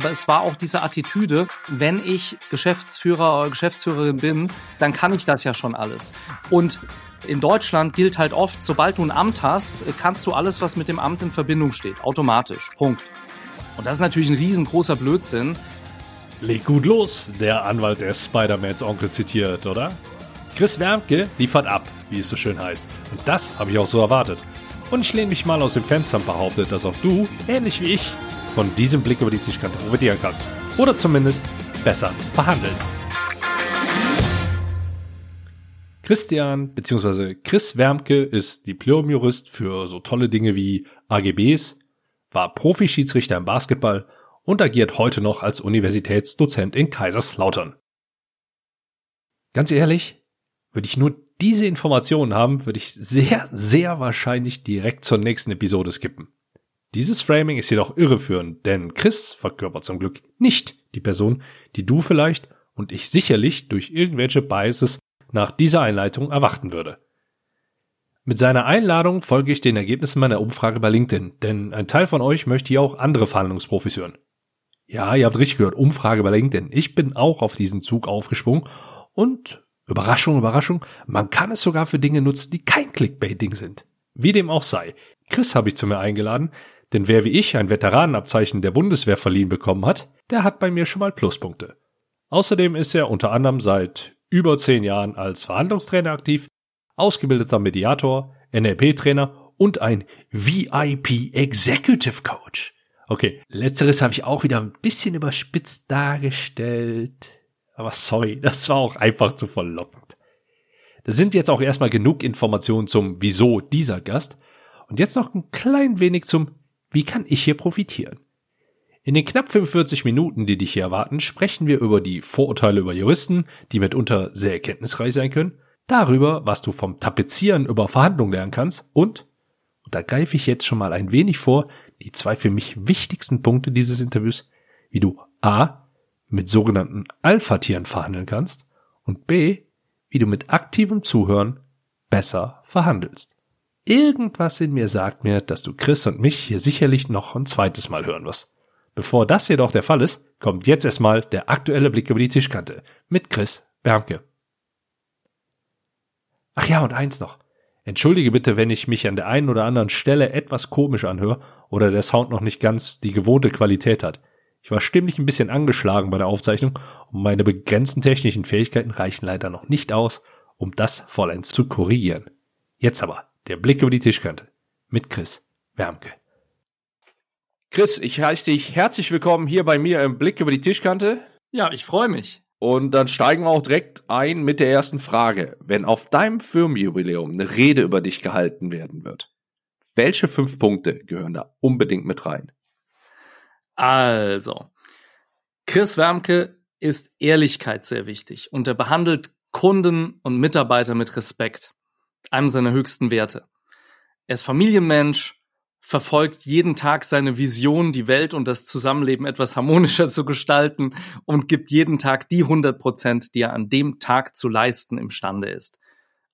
aber es war auch diese Attitüde, wenn ich Geschäftsführer oder Geschäftsführerin bin, dann kann ich das ja schon alles. Und in Deutschland gilt halt oft, sobald du ein Amt hast, kannst du alles, was mit dem Amt in Verbindung steht, automatisch. Punkt. Und das ist natürlich ein riesengroßer Blödsinn. Leg gut los, der Anwalt der Spider-Mans Onkel zitiert, oder? Chris Wermke liefert ab, wie es so schön heißt. Und das habe ich auch so erwartet. Und ich lehne mich mal aus dem Fenster und behaupte, dass auch du, ähnlich wie ich, von diesem Blick über die Tischkante profitieren kannst. Oder zumindest besser verhandeln. Christian bzw. Chris Wermke ist Diplomjurist für so tolle Dinge wie AGBs, war Profischiedsrichter im Basketball und agiert heute noch als Universitätsdozent in Kaiserslautern. Ganz ehrlich, würde ich nur diese Informationen haben, würde ich sehr, sehr wahrscheinlich direkt zur nächsten Episode skippen. Dieses Framing ist jedoch irreführend, denn Chris verkörpert zum Glück nicht die Person, die du vielleicht und ich sicherlich durch irgendwelche Biases nach dieser Einleitung erwarten würde. Mit seiner Einladung folge ich den Ergebnissen meiner Umfrage bei LinkedIn, denn ein Teil von euch möchte hier auch andere Verhandlungsprofis hören. Ja, ihr habt richtig gehört, Umfrage bei LinkedIn. Ich bin auch auf diesen Zug aufgesprungen und Überraschung, Überraschung, man kann es sogar für Dinge nutzen, die kein Clickbaiting sind. Wie dem auch sei. Chris habe ich zu mir eingeladen, denn wer wie ich ein Veteranenabzeichen der Bundeswehr verliehen bekommen hat, der hat bei mir schon mal Pluspunkte. Außerdem ist er unter anderem seit über zehn Jahren als Verhandlungstrainer aktiv, ausgebildeter Mediator, NLP-Trainer und ein VIP Executive Coach. Okay, letzteres habe ich auch wieder ein bisschen überspitzt dargestellt. Aber sorry, das war auch einfach zu verlockend. Das sind jetzt auch erstmal genug Informationen zum Wieso dieser Gast. Und jetzt noch ein klein wenig zum Wie kann ich hier profitieren? In den knapp 45 Minuten, die dich hier erwarten, sprechen wir über die Vorurteile über Juristen, die mitunter sehr erkenntnisreich sein können, darüber, was du vom Tapezieren über Verhandlungen lernen kannst und, und da greife ich jetzt schon mal ein wenig vor, die zwei für mich wichtigsten Punkte dieses Interviews, wie du A. mit sogenannten Alpha-Tieren verhandeln kannst und B. wie du mit aktivem Zuhören besser verhandelst. Irgendwas in mir sagt mir, dass du Chris und mich hier sicherlich noch ein zweites Mal hören wirst. Bevor das jedoch der Fall ist, kommt jetzt erstmal der aktuelle Blick über die Tischkante mit Chris Bermke. Ach ja, und eins noch. Entschuldige bitte, wenn ich mich an der einen oder anderen Stelle etwas komisch anhöre oder der Sound noch nicht ganz die gewohnte Qualität hat. Ich war stimmlich ein bisschen angeschlagen bei der Aufzeichnung und meine begrenzten technischen Fähigkeiten reichen leider noch nicht aus, um das vollends zu korrigieren. Jetzt aber der Blick über die Tischkante mit Chris Wermke. Chris, ich heiße dich herzlich willkommen hier bei mir im Blick über die Tischkante. Ja, ich freue mich. Und dann steigen wir auch direkt ein mit der ersten Frage. Wenn auf deinem Firmenjubiläum eine Rede über dich gehalten werden wird, welche fünf Punkte gehören da unbedingt mit rein? Also, Chris Wermke ist Ehrlichkeit sehr wichtig und er behandelt Kunden und Mitarbeiter mit Respekt, einem seiner höchsten Werte. Er ist Familienmensch, verfolgt jeden Tag seine Vision, die Welt und das Zusammenleben etwas harmonischer zu gestalten und gibt jeden Tag die 100 Prozent, die er an dem Tag zu leisten imstande ist.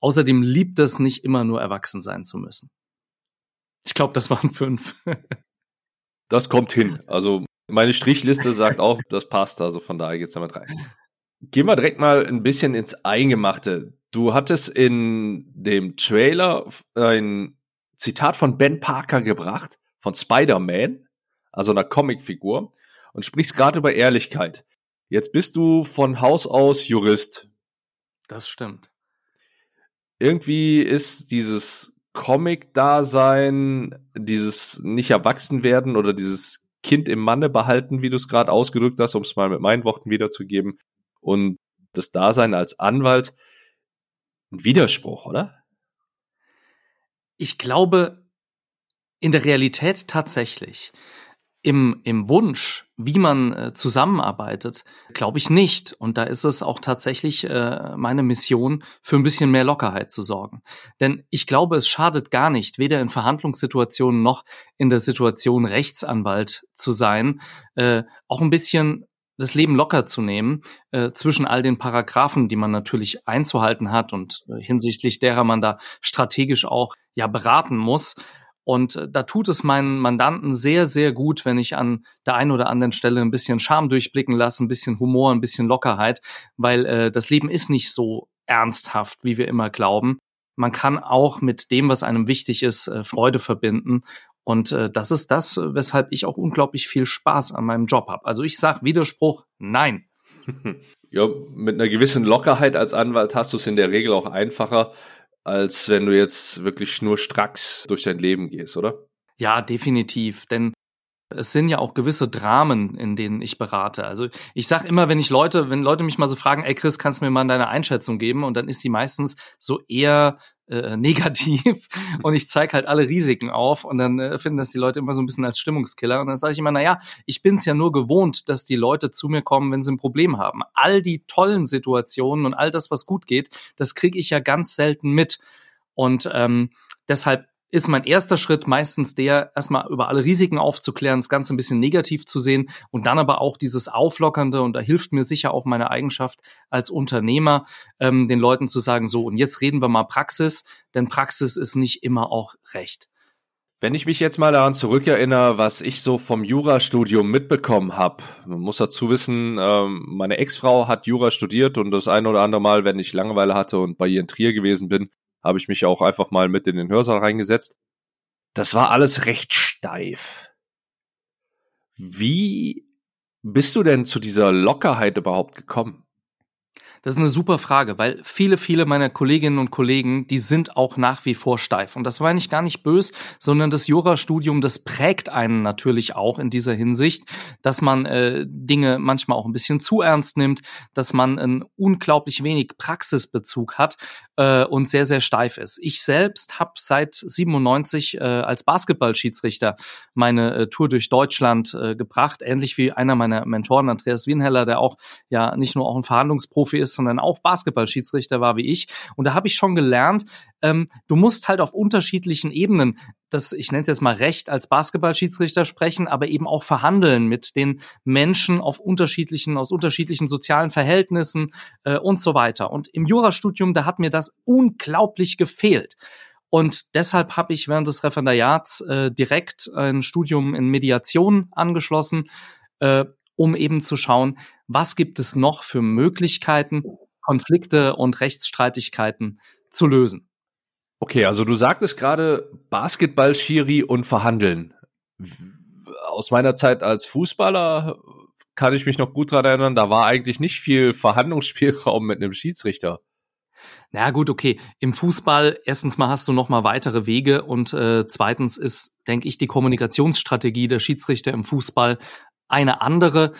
Außerdem liebt es nicht immer nur erwachsen sein zu müssen. Ich glaube, das waren fünf. das kommt hin. Also meine Strichliste sagt auch, das passt. Also von daher geht's damit rein. Gehen wir direkt mal ein bisschen ins Eingemachte. Du hattest in dem Trailer ein Zitat von Ben Parker gebracht, von Spider-Man, also einer Comicfigur, und sprichst gerade über Ehrlichkeit. Jetzt bist du von Haus aus Jurist. Das stimmt. Irgendwie ist dieses Comic-Dasein, dieses nicht erwachsen werden oder dieses Kind im Manne behalten, wie du es gerade ausgedrückt hast, um es mal mit meinen Worten wiederzugeben, und das Dasein als Anwalt ein Widerspruch, oder? Ich glaube, in der Realität tatsächlich. Im, im Wunsch, wie man äh, zusammenarbeitet, glaube ich nicht. Und da ist es auch tatsächlich äh, meine Mission, für ein bisschen mehr Lockerheit zu sorgen. Denn ich glaube, es schadet gar nicht, weder in Verhandlungssituationen noch in der Situation Rechtsanwalt zu sein, äh, auch ein bisschen das Leben locker zu nehmen äh, zwischen all den Paragraphen, die man natürlich einzuhalten hat und äh, hinsichtlich derer man da strategisch auch ja beraten muss. Und äh, da tut es meinen Mandanten sehr, sehr gut, wenn ich an der einen oder anderen Stelle ein bisschen Charme durchblicken lasse, ein bisschen Humor, ein bisschen Lockerheit, weil äh, das Leben ist nicht so ernsthaft, wie wir immer glauben. Man kann auch mit dem, was einem wichtig ist, äh, Freude verbinden. Und äh, das ist das, weshalb ich auch unglaublich viel Spaß an meinem Job habe. Also ich sage Widerspruch, nein. Ja, mit einer gewissen Lockerheit als Anwalt hast du es in der Regel auch einfacher, als wenn du jetzt wirklich nur stracks durch dein Leben gehst, oder? Ja, definitiv. Denn es sind ja auch gewisse Dramen, in denen ich berate. Also ich sage immer, wenn ich Leute, wenn Leute mich mal so fragen, ey Chris, kannst du mir mal deine Einschätzung geben? Und dann ist sie meistens so eher äh, negativ. Und ich zeige halt alle Risiken auf und dann äh, finden das die Leute immer so ein bisschen als Stimmungskiller. Und dann sage ich immer, na ja, ich bin es ja nur gewohnt, dass die Leute zu mir kommen, wenn sie ein Problem haben. All die tollen Situationen und all das, was gut geht, das kriege ich ja ganz selten mit. Und ähm, deshalb ist mein erster Schritt meistens der, erstmal über alle Risiken aufzuklären, das Ganze ein bisschen negativ zu sehen und dann aber auch dieses Auflockernde, und da hilft mir sicher auch meine Eigenschaft als Unternehmer, ähm, den Leuten zu sagen, so, und jetzt reden wir mal Praxis, denn Praxis ist nicht immer auch recht. Wenn ich mich jetzt mal daran zurückerinnere, was ich so vom Jurastudium mitbekommen habe, man muss dazu wissen, ähm, meine Ex-Frau hat Jura studiert und das ein oder andere Mal, wenn ich Langeweile hatte und bei ihr in Trier gewesen bin, habe ich mich auch einfach mal mit in den Hörsaal reingesetzt. Das war alles recht steif. Wie bist du denn zu dieser Lockerheit überhaupt gekommen? Das ist eine super Frage, weil viele, viele meiner Kolleginnen und Kollegen, die sind auch nach wie vor steif. Und das war nicht gar nicht bös, sondern das Jurastudium, das prägt einen natürlich auch in dieser Hinsicht, dass man äh, Dinge manchmal auch ein bisschen zu ernst nimmt, dass man ein unglaublich wenig Praxisbezug hat äh, und sehr, sehr steif ist. Ich selbst habe seit 97 äh, als Basketballschiedsrichter meine äh, Tour durch Deutschland äh, gebracht, ähnlich wie einer meiner Mentoren, Andreas Wienheller, der auch ja nicht nur auch ein Verhandlungsprofi ist, sondern auch Basketballschiedsrichter war wie ich. Und da habe ich schon gelernt, ähm, du musst halt auf unterschiedlichen Ebenen das, ich nenne es jetzt mal Recht als Basketballschiedsrichter sprechen, aber eben auch verhandeln mit den Menschen auf unterschiedlichen, aus unterschiedlichen sozialen Verhältnissen äh, und so weiter. Und im Jurastudium, da hat mir das unglaublich gefehlt. Und deshalb habe ich während des Referendariats äh, direkt ein Studium in Mediation angeschlossen, äh, um eben zu schauen, was gibt es noch für Möglichkeiten, Konflikte und Rechtsstreitigkeiten zu lösen. Okay, also du sagtest gerade Basketball, Schiri und Verhandeln. Aus meiner Zeit als Fußballer kann ich mich noch gut dran erinnern, da war eigentlich nicht viel Verhandlungsspielraum mit einem Schiedsrichter. Na gut, okay. Im Fußball erstens mal hast du noch mal weitere Wege und äh, zweitens ist, denke ich, die Kommunikationsstrategie der Schiedsrichter im Fußball eine andere,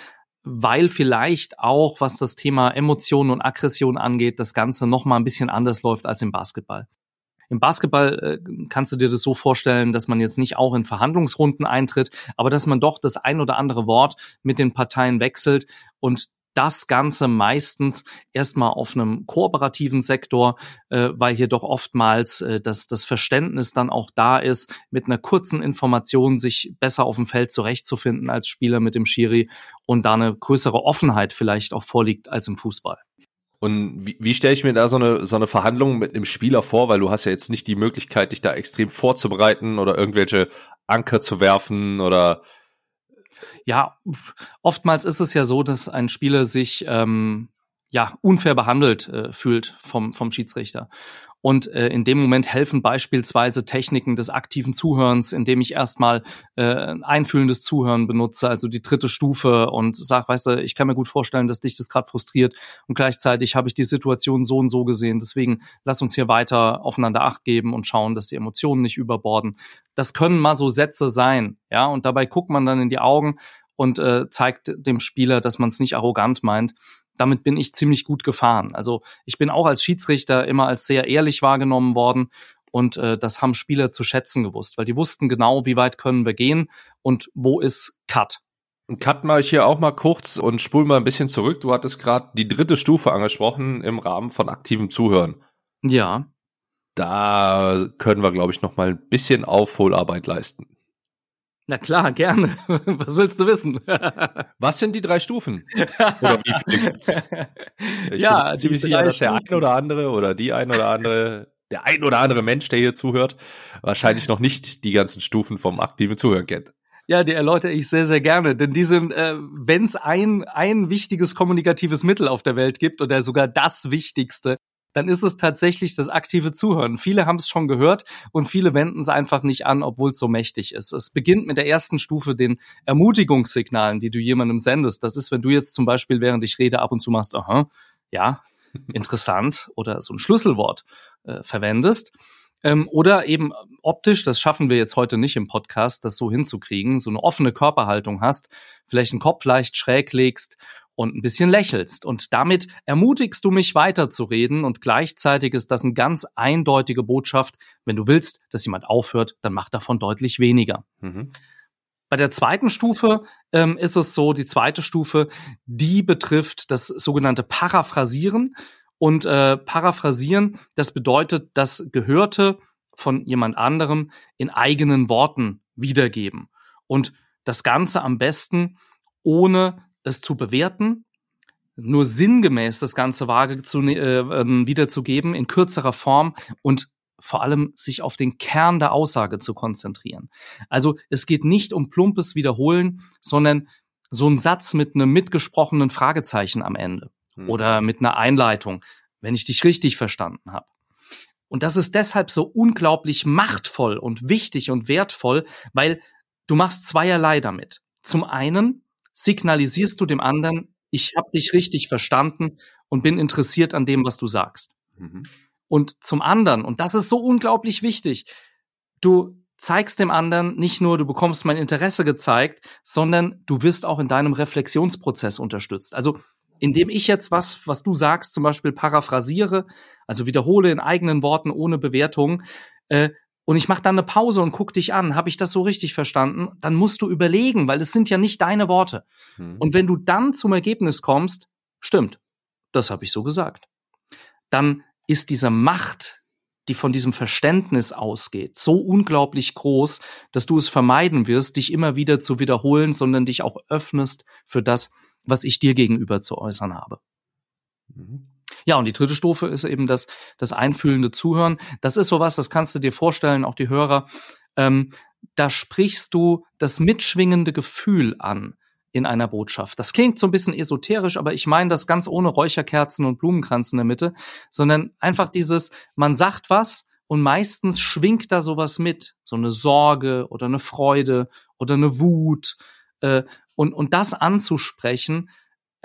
weil vielleicht auch, was das Thema Emotionen und Aggression angeht, das Ganze noch mal ein bisschen anders läuft als im Basketball. Im Basketball äh, kannst du dir das so vorstellen, dass man jetzt nicht auch in Verhandlungsrunden eintritt, aber dass man doch das ein oder andere Wort mit den Parteien wechselt und das Ganze meistens erstmal auf einem kooperativen Sektor, äh, weil hier doch oftmals äh, das, das Verständnis dann auch da ist, mit einer kurzen Information sich besser auf dem Feld zurechtzufinden als Spieler mit dem Schiri und da eine größere Offenheit vielleicht auch vorliegt als im Fußball. Und wie, wie stelle ich mir da so eine, so eine Verhandlung mit einem Spieler vor? Weil du hast ja jetzt nicht die Möglichkeit, dich da extrem vorzubereiten oder irgendwelche Anker zu werfen oder ja, oftmals ist es ja so, dass ein Spieler sich ähm, ja unfair behandelt äh, fühlt vom vom Schiedsrichter. Und äh, in dem Moment helfen beispielsweise Techniken des aktiven Zuhörens, indem ich erstmal äh, einfühlendes Zuhören benutze, also die dritte Stufe und sag, weißt du, ich kann mir gut vorstellen, dass dich das gerade frustriert und gleichzeitig habe ich die Situation so und so gesehen. Deswegen lass uns hier weiter aufeinander Acht geben und schauen, dass die Emotionen nicht überborden. Das können mal so Sätze sein, ja, und dabei guckt man dann in die Augen und äh, zeigt dem Spieler, dass man es nicht arrogant meint damit bin ich ziemlich gut gefahren. Also ich bin auch als Schiedsrichter immer als sehr ehrlich wahrgenommen worden und äh, das haben Spieler zu schätzen gewusst, weil die wussten genau, wie weit können wir gehen und wo ist Cut. Cut mache ich hier auch mal kurz und spul mal ein bisschen zurück. Du hattest gerade die dritte Stufe angesprochen im Rahmen von aktivem Zuhören. Ja. Da können wir, glaube ich, noch mal ein bisschen Aufholarbeit leisten. Na klar, gerne. Was willst du wissen? Was sind die drei Stufen? Oder wie viele gibt's? Ich ja, bin ziemlich sicher, dass der ein oder andere oder die ein oder andere der ein oder andere Mensch, der hier zuhört, wahrscheinlich noch nicht die ganzen Stufen vom aktiven Zuhören kennt. Ja, die erläutere ich sehr, sehr gerne. Denn die sind, äh, wenn es ein, ein wichtiges kommunikatives Mittel auf der Welt gibt oder sogar das wichtigste, dann ist es tatsächlich das aktive Zuhören. Viele haben es schon gehört und viele wenden es einfach nicht an, obwohl es so mächtig ist. Es beginnt mit der ersten Stufe, den Ermutigungssignalen, die du jemandem sendest. Das ist, wenn du jetzt zum Beispiel, während ich rede, ab und zu machst, aha, ja, interessant oder so ein Schlüsselwort äh, verwendest. Ähm, oder eben optisch, das schaffen wir jetzt heute nicht im Podcast, das so hinzukriegen, so eine offene Körperhaltung hast, vielleicht den Kopf leicht schräg legst und ein bisschen lächelst. Und damit ermutigst du mich weiterzureden und gleichzeitig ist das eine ganz eindeutige Botschaft. Wenn du willst, dass jemand aufhört, dann mach davon deutlich weniger. Mhm. Bei der zweiten Stufe ähm, ist es so, die zweite Stufe, die betrifft das sogenannte Paraphrasieren. Und äh, Paraphrasieren, das bedeutet das Gehörte von jemand anderem in eigenen Worten wiedergeben. Und das Ganze am besten ohne es zu bewerten, nur sinngemäß das Ganze vage zu, äh, ähm, wiederzugeben in kürzerer Form und vor allem sich auf den Kern der Aussage zu konzentrieren. Also es geht nicht um plumpes Wiederholen, sondern so ein Satz mit einem mitgesprochenen Fragezeichen am Ende hm. oder mit einer Einleitung, wenn ich dich richtig verstanden habe. Und das ist deshalb so unglaublich machtvoll und wichtig und wertvoll, weil du machst zweierlei damit. Zum einen signalisierst du dem anderen, ich habe dich richtig verstanden und bin interessiert an dem, was du sagst. Mhm. Und zum anderen, und das ist so unglaublich wichtig, du zeigst dem anderen nicht nur, du bekommst mein Interesse gezeigt, sondern du wirst auch in deinem Reflexionsprozess unterstützt. Also indem ich jetzt was, was du sagst, zum Beispiel paraphrasiere, also wiederhole in eigenen Worten ohne Bewertung, äh, und ich mache dann eine Pause und guck dich an, habe ich das so richtig verstanden? Dann musst du überlegen, weil es sind ja nicht deine Worte. Hm. Und wenn du dann zum Ergebnis kommst, stimmt, das habe ich so gesagt, dann ist diese Macht, die von diesem Verständnis ausgeht, so unglaublich groß, dass du es vermeiden wirst, dich immer wieder zu wiederholen, sondern dich auch öffnest für das, was ich dir gegenüber zu äußern habe. Mhm. Ja, und die dritte Stufe ist eben das, das einfühlende Zuhören. Das ist sowas, das kannst du dir vorstellen, auch die Hörer. Ähm, da sprichst du das mitschwingende Gefühl an in einer Botschaft. Das klingt so ein bisschen esoterisch, aber ich meine das ganz ohne Räucherkerzen und Blumenkranz in der Mitte, sondern einfach dieses, man sagt was und meistens schwingt da sowas mit, so eine Sorge oder eine Freude oder eine Wut. Äh, und, und das anzusprechen,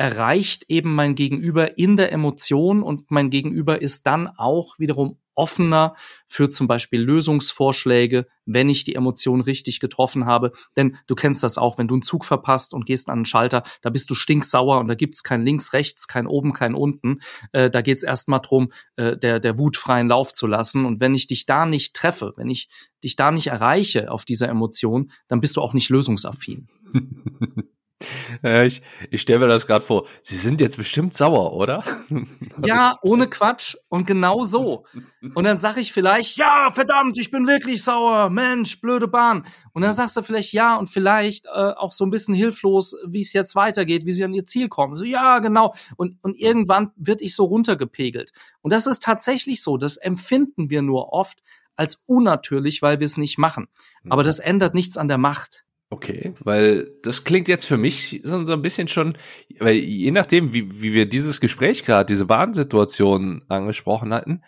erreicht eben mein Gegenüber in der Emotion und mein Gegenüber ist dann auch wiederum offener für zum Beispiel Lösungsvorschläge, wenn ich die Emotion richtig getroffen habe. Denn du kennst das auch, wenn du einen Zug verpasst und gehst an einen Schalter, da bist du stinksauer und da gibt's kein links, rechts, kein oben, kein unten. Äh, da geht's erstmal drum, äh, der, der Wut freien Lauf zu lassen. Und wenn ich dich da nicht treffe, wenn ich dich da nicht erreiche auf dieser Emotion, dann bist du auch nicht lösungsaffin. Ja, ich ich stelle mir das gerade vor. Sie sind jetzt bestimmt sauer, oder? Ja, ohne Quatsch und genau so. Und dann sag ich vielleicht, ja, verdammt, ich bin wirklich sauer, Mensch, blöde Bahn. Und dann sagst du vielleicht ja und vielleicht äh, auch so ein bisschen hilflos, wie es jetzt weitergeht, wie sie an ihr Ziel kommen. So, ja, genau. Und, und irgendwann wird ich so runtergepegelt. Und das ist tatsächlich so. Das empfinden wir nur oft als unnatürlich, weil wir es nicht machen. Aber mhm. das ändert nichts an der Macht. Okay, weil das klingt jetzt für mich so, so ein bisschen schon, weil je nachdem, wie, wie wir dieses Gespräch gerade, diese Bahnsituation angesprochen hatten,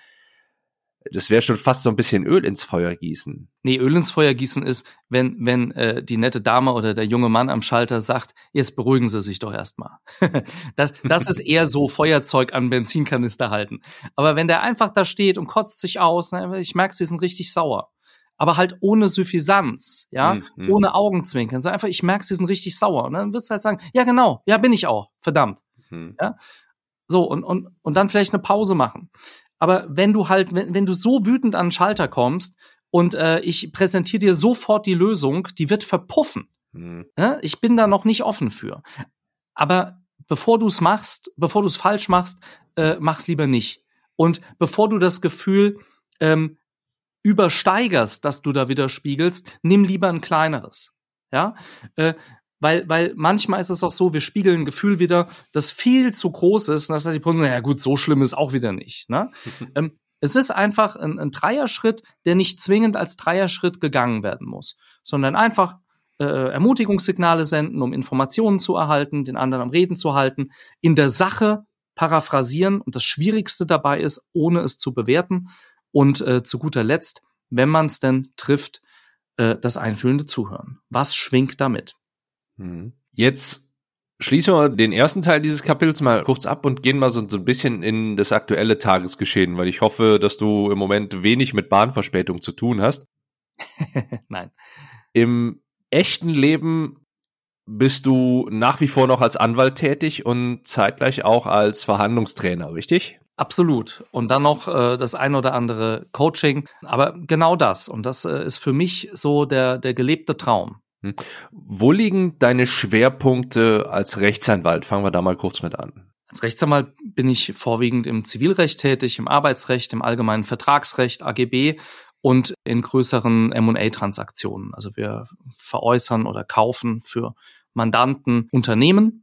das wäre schon fast so ein bisschen Öl ins Feuer gießen. Nee, Öl ins Feuer gießen ist, wenn, wenn äh, die nette Dame oder der junge Mann am Schalter sagt, jetzt beruhigen Sie sich doch erstmal. das, das ist eher so Feuerzeug an Benzinkanister halten. Aber wenn der einfach da steht und kotzt sich aus, na, ich merke, Sie sind richtig sauer aber halt ohne Suffisanz, ja, mhm. ohne Augenzwinkern. So einfach, ich merke, sie sind richtig sauer. Und dann wirst du halt sagen, ja, genau, ja, bin ich auch, verdammt. Mhm. Ja. So, und, und, und dann vielleicht eine Pause machen. Aber wenn du halt, wenn, wenn du so wütend an den Schalter kommst und äh, ich präsentiere dir sofort die Lösung, die wird verpuffen. Mhm. Ja, ich bin da noch nicht offen für. Aber bevor du es machst, bevor du es falsch machst, äh, mach's lieber nicht. Und bevor du das Gefühl ähm, übersteigerst, dass du da widerspiegelst, nimm lieber ein kleineres. Ja, äh, weil, weil manchmal ist es auch so, wir spiegeln ein Gefühl wieder, das viel zu groß ist, und das heißt die Person, ja gut, so schlimm ist auch wieder nicht. Ne? ähm, Es ist einfach ein, ein Dreierschritt, der nicht zwingend als Dreierschritt gegangen werden muss, sondern einfach äh, Ermutigungssignale senden, um Informationen zu erhalten, den anderen am Reden zu halten, in der Sache paraphrasieren und das Schwierigste dabei ist, ohne es zu bewerten und äh, zu guter Letzt, wenn man es denn trifft, äh, das einfühlende Zuhören. Was schwingt damit? Mhm. Jetzt schließen wir den ersten Teil dieses Kapitels mal kurz ab und gehen mal so, so ein bisschen in das aktuelle Tagesgeschehen, weil ich hoffe, dass du im Moment wenig mit Bahnverspätung zu tun hast. Nein. Im echten Leben bist du nach wie vor noch als Anwalt tätig und zeitgleich auch als Verhandlungstrainer, richtig? Absolut. Und dann noch äh, das ein oder andere Coaching. Aber genau das. Und das äh, ist für mich so der, der gelebte Traum. Hm. Wo liegen deine Schwerpunkte als Rechtsanwalt? Fangen wir da mal kurz mit an. Als Rechtsanwalt bin ich vorwiegend im Zivilrecht tätig, im Arbeitsrecht, im allgemeinen Vertragsrecht, AGB und in größeren M&A-Transaktionen. Also wir veräußern oder kaufen für Mandanten Unternehmen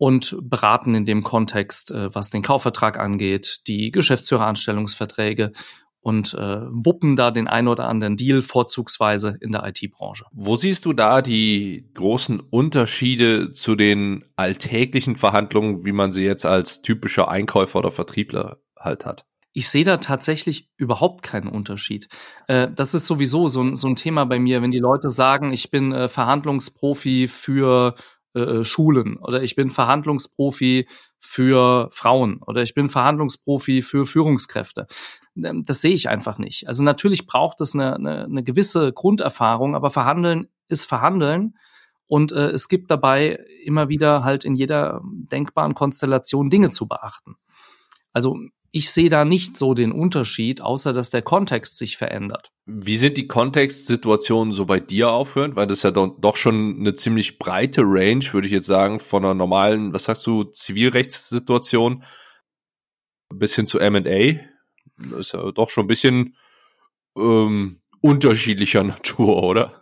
und beraten in dem Kontext, äh, was den Kaufvertrag angeht, die Geschäftsführeranstellungsverträge und äh, wuppen da den ein oder anderen Deal vorzugsweise in der IT-Branche. Wo siehst du da die großen Unterschiede zu den alltäglichen Verhandlungen, wie man sie jetzt als typischer Einkäufer oder Vertriebler halt hat? Ich sehe da tatsächlich überhaupt keinen Unterschied. Äh, das ist sowieso so ein, so ein Thema bei mir, wenn die Leute sagen, ich bin äh, Verhandlungsprofi für äh, Schulen oder ich bin Verhandlungsprofi für Frauen oder ich bin Verhandlungsprofi für Führungskräfte. Ähm, das sehe ich einfach nicht. Also natürlich braucht es eine, eine, eine gewisse Grunderfahrung, aber Verhandeln ist Verhandeln. Und äh, es gibt dabei immer wieder halt in jeder denkbaren Konstellation Dinge zu beachten. Also ich sehe da nicht so den Unterschied, außer dass der Kontext sich verändert. Wie sind die Kontextsituationen so bei dir aufhörend? Weil das ist ja doch schon eine ziemlich breite Range, würde ich jetzt sagen, von einer normalen, was sagst du, Zivilrechtssituation bis hin zu M&A. Das ist ja doch schon ein bisschen ähm, unterschiedlicher Natur, oder?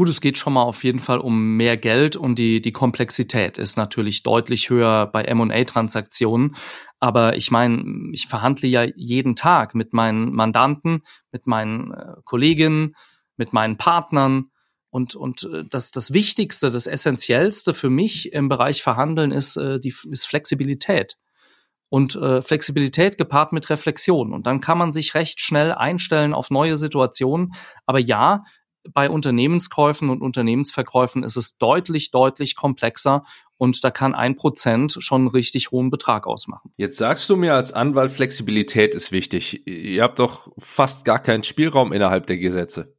Gut, es geht schon mal auf jeden Fall um mehr Geld und die, die Komplexität ist natürlich deutlich höher bei M&A-Transaktionen. Aber ich meine, ich verhandle ja jeden Tag mit meinen Mandanten, mit meinen äh, Kolleginnen, mit meinen Partnern. Und, und äh, das, das Wichtigste, das Essentiellste für mich im Bereich Verhandeln ist, äh, die, ist Flexibilität. Und äh, Flexibilität gepaart mit Reflexion. Und dann kann man sich recht schnell einstellen auf neue Situationen. Aber ja, bei Unternehmenskäufen und Unternehmensverkäufen ist es deutlich, deutlich komplexer und da kann ein Prozent schon einen richtig hohen Betrag ausmachen. Jetzt sagst du mir als Anwalt, Flexibilität ist wichtig. Ihr habt doch fast gar keinen Spielraum innerhalb der Gesetze.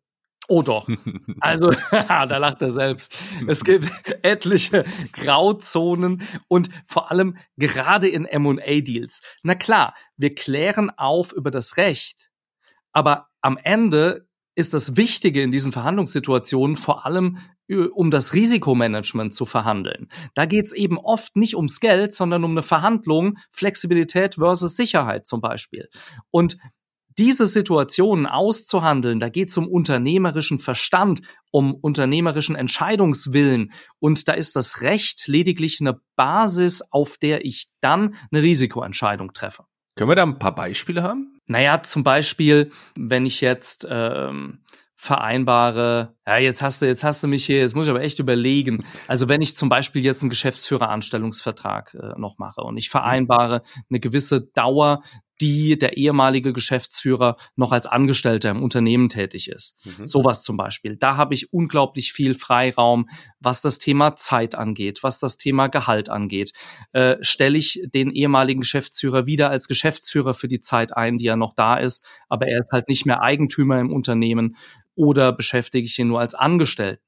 Oh doch. Also, da lacht er selbst. Es gibt etliche Grauzonen und vor allem gerade in M&A-Deals. Na klar, wir klären auf über das Recht, aber am Ende ist das Wichtige in diesen Verhandlungssituationen vor allem um das Risikomanagement zu verhandeln. Da geht es eben oft nicht ums Geld, sondern um eine Verhandlung, Flexibilität versus Sicherheit zum Beispiel. Und diese Situationen auszuhandeln, da geht es um unternehmerischen Verstand, um unternehmerischen Entscheidungswillen und da ist das Recht lediglich eine Basis, auf der ich dann eine Risikoentscheidung treffe. Können wir da ein paar Beispiele haben? Naja, zum Beispiel, wenn ich jetzt ähm, vereinbare, ja, jetzt hast du, jetzt hast du mich hier, jetzt muss ich aber echt überlegen. Also wenn ich zum Beispiel jetzt einen Geschäftsführeranstellungsvertrag äh, noch mache und ich vereinbare eine gewisse Dauer, die der ehemalige Geschäftsführer noch als Angestellter im Unternehmen tätig ist. Mhm. Sowas zum Beispiel. Da habe ich unglaublich viel Freiraum, was das Thema Zeit angeht, was das Thema Gehalt angeht. Äh, Stelle ich den ehemaligen Geschäftsführer wieder als Geschäftsführer für die Zeit ein, die er noch da ist, aber er ist halt nicht mehr Eigentümer im Unternehmen oder beschäftige ich ihn nur als Angestellten?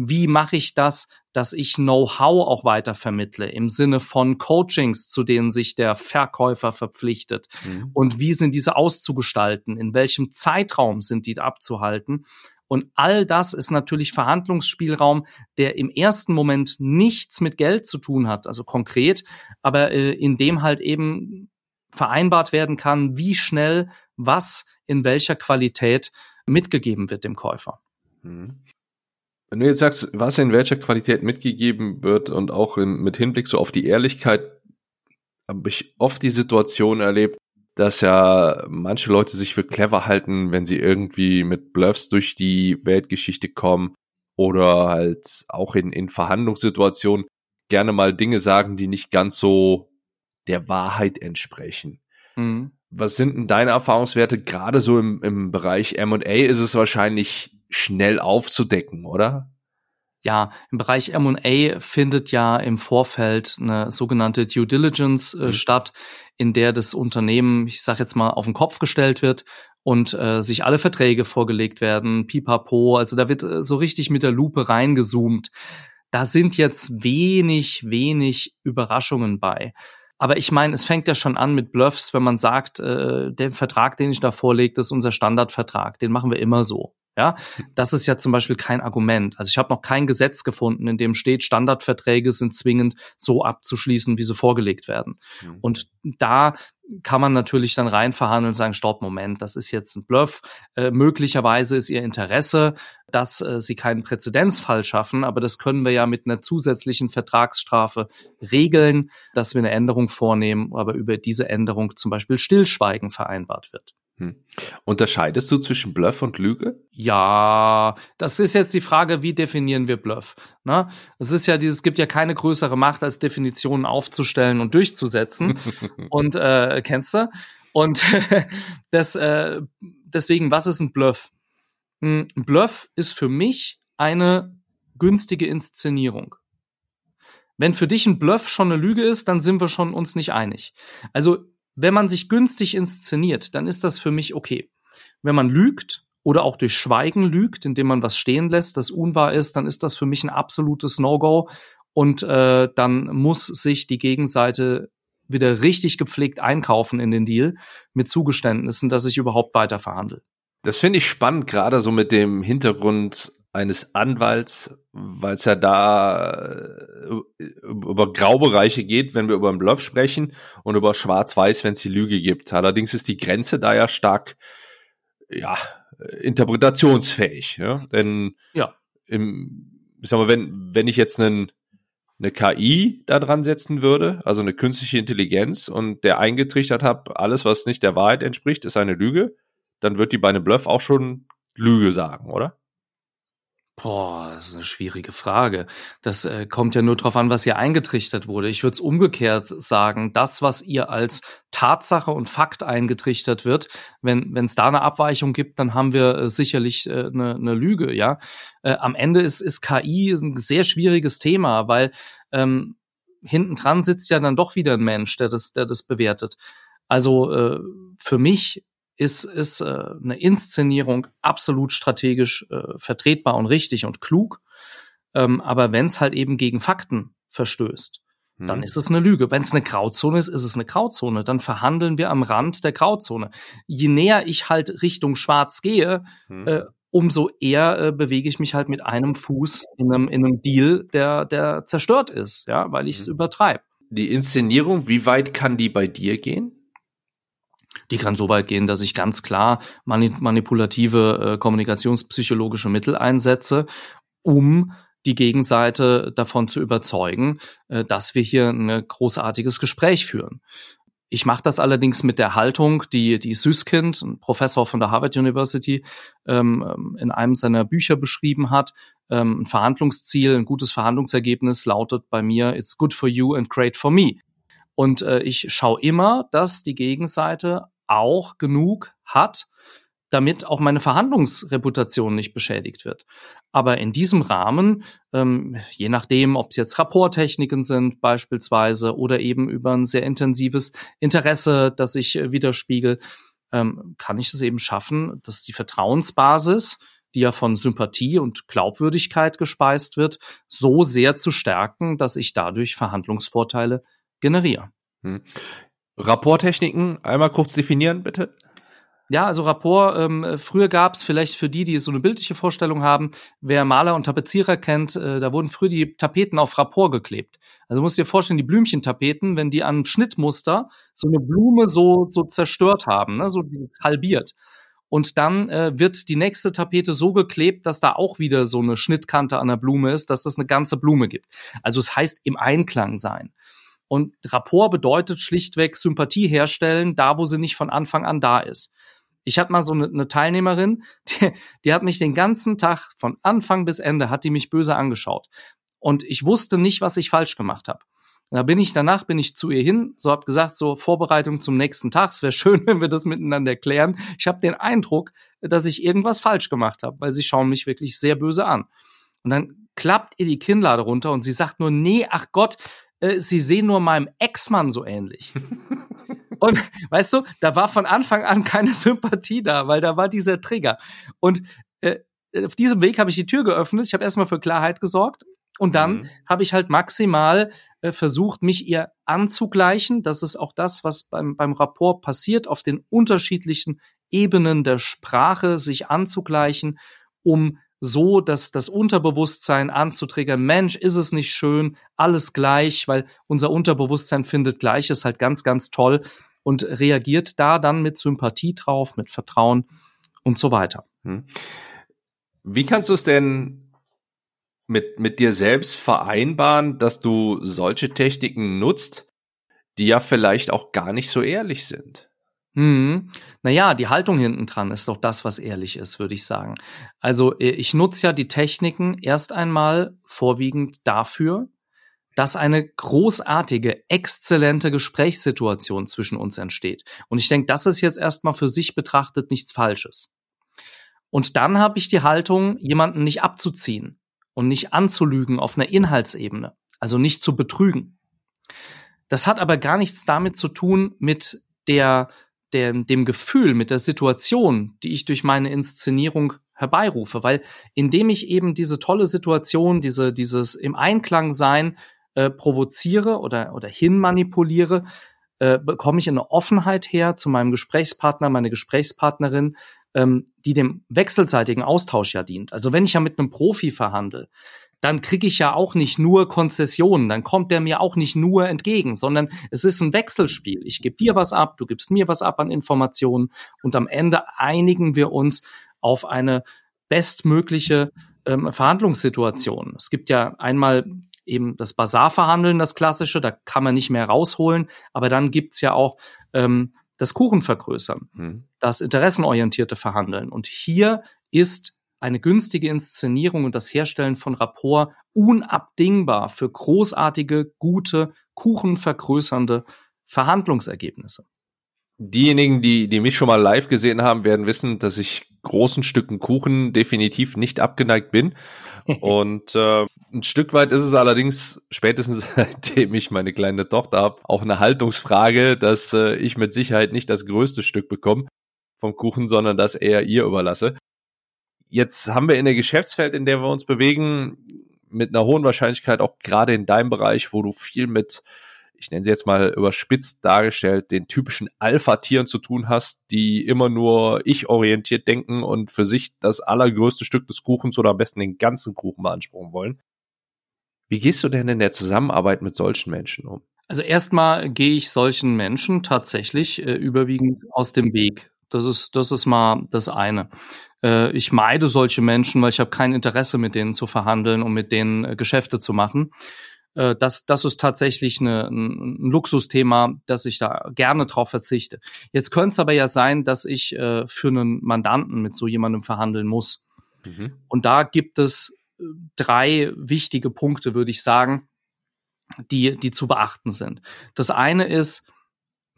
Wie mache ich das, dass ich Know-how auch weiter vermittle im Sinne von Coachings, zu denen sich der Verkäufer verpflichtet? Mhm. Und wie sind diese auszugestalten? In welchem Zeitraum sind die abzuhalten? Und all das ist natürlich Verhandlungsspielraum, der im ersten Moment nichts mit Geld zu tun hat, also konkret, aber äh, in dem halt eben vereinbart werden kann, wie schnell was in welcher Qualität mitgegeben wird dem Käufer. Mhm. Wenn du jetzt sagst, was in welcher Qualität mitgegeben wird und auch in, mit Hinblick so auf die Ehrlichkeit, habe ich oft die Situation erlebt, dass ja manche Leute sich für clever halten, wenn sie irgendwie mit Bluffs durch die Weltgeschichte kommen oder halt auch in, in Verhandlungssituationen gerne mal Dinge sagen, die nicht ganz so der Wahrheit entsprechen. Mhm. Was sind denn deine Erfahrungswerte? Gerade so im, im Bereich M&A ist es wahrscheinlich schnell aufzudecken, oder? Ja, im Bereich M&A findet ja im Vorfeld eine sogenannte Due Diligence äh, mhm. statt, in der das Unternehmen, ich sage jetzt mal, auf den Kopf gestellt wird und äh, sich alle Verträge vorgelegt werden, pipapo, also da wird äh, so richtig mit der Lupe reingezoomt. Da sind jetzt wenig, wenig Überraschungen bei. Aber ich meine, es fängt ja schon an mit Bluffs, wenn man sagt, äh, der Vertrag, den ich da vorlege, ist unser Standardvertrag. Den machen wir immer so. Ja, das ist ja zum Beispiel kein Argument. Also ich habe noch kein Gesetz gefunden, in dem steht, Standardverträge sind zwingend so abzuschließen, wie sie vorgelegt werden. Mhm. Und da kann man natürlich dann rein verhandeln und sagen, stopp, Moment, das ist jetzt ein Bluff. Äh, möglicherweise ist ihr Interesse, dass äh, sie keinen Präzedenzfall schaffen, aber das können wir ja mit einer zusätzlichen Vertragsstrafe regeln, dass wir eine Änderung vornehmen, aber über diese Änderung zum Beispiel Stillschweigen vereinbart wird. Hm. Unterscheidest du zwischen Bluff und Lüge? Ja, das ist jetzt die Frage, wie definieren wir Bluff? Ne? Es ist ja dieses, es gibt ja keine größere Macht, als Definitionen aufzustellen und durchzusetzen. und äh, kennst du? Und das, äh, deswegen, was ist ein Bluff? Ein Bluff ist für mich eine günstige Inszenierung. Wenn für dich ein Bluff schon eine Lüge ist, dann sind wir schon uns nicht einig. Also wenn man sich günstig inszeniert, dann ist das für mich okay. Wenn man lügt oder auch durch Schweigen lügt, indem man was stehen lässt, das unwahr ist, dann ist das für mich ein absolutes No-Go. Und äh, dann muss sich die Gegenseite wieder richtig gepflegt einkaufen in den Deal mit Zugeständnissen, dass ich überhaupt weiter verhandle. Das finde ich spannend, gerade so mit dem Hintergrund eines Anwalts, weil es ja da äh, über Graubereiche geht, wenn wir über einen Bluff sprechen und über Schwarz-Weiß, wenn es die Lüge gibt. Allerdings ist die Grenze da ja stark, ja, interpretationsfähig. Ja? Denn ja. im, ich sag mal, wenn, wenn ich jetzt einen eine KI da dran setzen würde, also eine künstliche Intelligenz und der eingetrichtert hat, alles, was nicht der Wahrheit entspricht, ist eine Lüge, dann wird die bei einem Bluff auch schon Lüge sagen, oder? Boah, das ist eine schwierige Frage. Das äh, kommt ja nur darauf an, was ihr eingetrichtert wurde. Ich würde es umgekehrt sagen, das, was ihr als Tatsache und Fakt eingetrichtert wird, wenn es da eine Abweichung gibt, dann haben wir äh, sicherlich äh, eine, eine Lüge, ja. Äh, am Ende ist, ist KI ein sehr schwieriges Thema, weil ähm, hinten dran sitzt ja dann doch wieder ein Mensch, der das, der das bewertet. Also äh, für mich ist, ist äh, eine Inszenierung absolut strategisch äh, vertretbar und richtig und klug. Ähm, aber wenn es halt eben gegen Fakten verstößt, hm. dann ist es eine Lüge. Wenn es eine Grauzone ist, ist es eine Grauzone. Dann verhandeln wir am Rand der Grauzone. Je näher ich halt Richtung Schwarz gehe, hm. äh, umso eher äh, bewege ich mich halt mit einem Fuß in einem, in einem Deal, der, der zerstört ist, ja, weil ich es hm. übertreibe. Die Inszenierung, wie weit kann die bei dir gehen? Die kann so weit gehen, dass ich ganz klar manipulative äh, kommunikationspsychologische Mittel einsetze, um die Gegenseite davon zu überzeugen, äh, dass wir hier ein großartiges Gespräch führen. Ich mache das allerdings mit der Haltung, die, die Süskind, ein Professor von der Harvard University, ähm, ähm, in einem seiner Bücher beschrieben hat. Ähm, ein Verhandlungsziel, ein gutes Verhandlungsergebnis lautet bei mir, it's good for you and great for me. Und äh, ich schaue immer, dass die Gegenseite auch genug hat, damit auch meine Verhandlungsreputation nicht beschädigt wird. Aber in diesem Rahmen, ähm, je nachdem, ob es jetzt Rapporttechniken sind beispielsweise oder eben über ein sehr intensives Interesse, das ich äh, widerspiegel, ähm, kann ich es eben schaffen, dass die Vertrauensbasis, die ja von Sympathie und Glaubwürdigkeit gespeist wird, so sehr zu stärken, dass ich dadurch Verhandlungsvorteile generiere. Hm. Rapporttechniken einmal kurz definieren, bitte. Ja, also Rapport, ähm, früher gab's vielleicht für die, die so eine bildliche Vorstellung haben, wer Maler und Tapezierer kennt, äh, da wurden früher die Tapeten auf Rapport geklebt. Also musst dir vorstellen, die Blümchentapeten, wenn die an Schnittmuster so eine Blume so, so zerstört haben, ne, so halbiert. Und dann äh, wird die nächste Tapete so geklebt, dass da auch wieder so eine Schnittkante an der Blume ist, dass das eine ganze Blume gibt. Also es heißt im Einklang sein. Und Rapport bedeutet schlichtweg Sympathie herstellen, da wo sie nicht von Anfang an da ist. Ich hatte mal so eine, eine Teilnehmerin, die, die hat mich den ganzen Tag von Anfang bis Ende, hat die mich böse angeschaut. Und ich wusste nicht, was ich falsch gemacht habe. Da bin ich danach, bin ich zu ihr hin, so hab gesagt, so Vorbereitung zum nächsten Tag. Es wäre schön, wenn wir das miteinander klären. Ich habe den Eindruck, dass ich irgendwas falsch gemacht habe, weil sie schauen mich wirklich sehr böse an. Und dann klappt ihr die Kinnlade runter und sie sagt nur, nee, ach Gott, äh, sie sehen nur meinem Ex-Mann so ähnlich. und weißt du, da war von Anfang an keine Sympathie da, weil da war dieser Trigger. Und äh, auf diesem Weg habe ich die Tür geöffnet. Ich habe erstmal für Klarheit gesorgt und dann mhm. habe ich halt maximal äh, versucht, mich ihr anzugleichen. Das ist auch das, was beim, beim Rapport passiert, auf den unterschiedlichen Ebenen der Sprache sich anzugleichen, um so, dass das Unterbewusstsein anzutriggern, Mensch, ist es nicht schön, alles gleich, weil unser Unterbewusstsein findet Gleiches halt ganz, ganz toll und reagiert da dann mit Sympathie drauf, mit Vertrauen und so weiter. Hm. Wie kannst du es denn mit, mit dir selbst vereinbaren, dass du solche Techniken nutzt, die ja vielleicht auch gar nicht so ehrlich sind? Hm. Naja, die Haltung hinten dran ist doch das, was ehrlich ist, würde ich sagen. Also äh, ich nutze ja die Techniken erst einmal vorwiegend dafür, dass eine großartige, exzellente Gesprächssituation zwischen uns entsteht. Und ich denke, das ist jetzt erstmal für sich betrachtet nichts Falsches. Und dann habe ich die Haltung, jemanden nicht abzuziehen und nicht anzulügen auf einer Inhaltsebene, also nicht zu betrügen. Das hat aber gar nichts damit zu tun mit der, der, dem Gefühl, mit der Situation, die ich durch meine Inszenierung herbeirufe, weil indem ich eben diese tolle Situation, diese, dieses im Einklang sein äh, provoziere oder, oder hinmanipuliere, äh, bekomme ich eine Offenheit her zu meinem Gesprächspartner, meine Gesprächspartnerin, ähm, die dem wechselseitigen Austausch ja dient. Also wenn ich ja mit einem Profi verhandle, dann kriege ich ja auch nicht nur Konzessionen, dann kommt der mir auch nicht nur entgegen, sondern es ist ein Wechselspiel. Ich gebe dir was ab, du gibst mir was ab an Informationen und am Ende einigen wir uns auf eine bestmögliche ähm, Verhandlungssituation. Es gibt ja einmal eben das Basarverhandeln, das klassische, da kann man nicht mehr rausholen, aber dann gibt's ja auch ähm, das Kuchen vergrößern, hm. das interessenorientierte Verhandeln. Und hier ist eine günstige Inszenierung und das Herstellen von Rapport unabdingbar für großartige, gute, kuchenvergrößernde Verhandlungsergebnisse. Diejenigen, die, die mich schon mal live gesehen haben, werden wissen, dass ich großen Stücken Kuchen definitiv nicht abgeneigt bin. Und äh, ein Stück weit ist es allerdings, spätestens seitdem ich meine kleine Tochter habe, auch eine Haltungsfrage, dass äh, ich mit Sicherheit nicht das größte Stück bekomme vom Kuchen, sondern das eher ihr überlasse. Jetzt haben wir in der Geschäftsfeld, in der wir uns bewegen, mit einer hohen Wahrscheinlichkeit auch gerade in deinem Bereich, wo du viel mit ich nenne sie jetzt mal überspitzt dargestellt, den typischen Alpha-Tieren zu tun hast, die immer nur ich-orientiert denken und für sich das allergrößte Stück des Kuchens oder am besten den ganzen Kuchen beanspruchen wollen. Wie gehst du denn in der Zusammenarbeit mit solchen Menschen um? Also erstmal gehe ich solchen Menschen tatsächlich äh, überwiegend aus dem Weg. Das ist, das ist mal das eine. Äh, ich meide solche Menschen, weil ich habe kein Interesse, mit denen zu verhandeln und mit denen äh, Geschäfte zu machen. Äh, das, das ist tatsächlich eine, ein Luxusthema, dass ich da gerne drauf verzichte. Jetzt könnte es aber ja sein, dass ich äh, für einen Mandanten mit so jemandem verhandeln muss. Mhm. Und da gibt es äh, drei wichtige Punkte, würde ich sagen, die, die zu beachten sind. Das eine ist,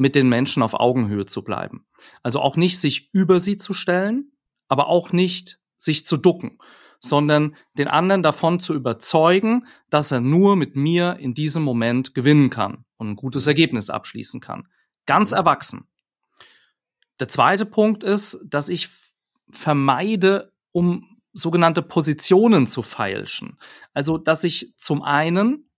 mit den Menschen auf Augenhöhe zu bleiben. Also auch nicht sich über sie zu stellen, aber auch nicht sich zu ducken sondern den anderen davon zu überzeugen, dass er nur mit mir in diesem Moment gewinnen kann und ein gutes Ergebnis abschließen kann. Ganz erwachsen. Der zweite Punkt ist, dass ich vermeide, um sogenannte Positionen zu feilschen. Also, dass ich zum einen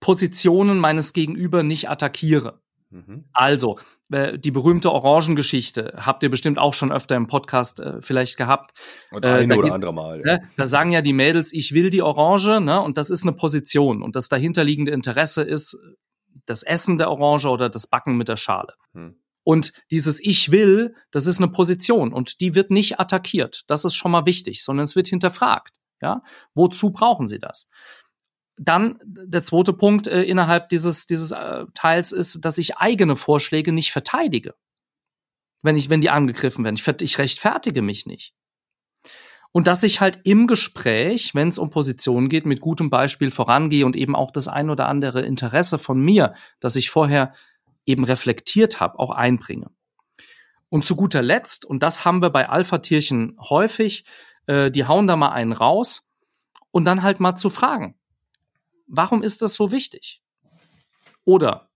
Positionen meines Gegenüber nicht attackiere. Mhm. Also, äh, die berühmte Orangengeschichte habt ihr bestimmt auch schon öfter im Podcast äh, vielleicht gehabt. Und ein äh, oder andere Mal. Ja. Ne, da sagen ja die Mädels, ich will die Orange, ne? Und das ist eine Position. Und das dahinterliegende Interesse ist das Essen der Orange oder das Backen mit der Schale. Hm. Und dieses Ich will, das ist eine Position und die wird nicht attackiert. Das ist schon mal wichtig, sondern es wird hinterfragt. Ja, wozu brauchen Sie das? Dann der zweite Punkt äh, innerhalb dieses, dieses äh, Teils ist, dass ich eigene Vorschläge nicht verteidige. Wenn ich, wenn die angegriffen werden. Ich, ich rechtfertige mich nicht. Und dass ich halt im Gespräch, wenn es um Positionen geht, mit gutem Beispiel vorangehe und eben auch das ein oder andere Interesse von mir, das ich vorher eben reflektiert habe, auch einbringe. Und zu guter Letzt, und das haben wir bei Alpha-Tierchen häufig, äh, die hauen da mal einen raus und dann halt mal zu fragen warum ist das so wichtig? Oder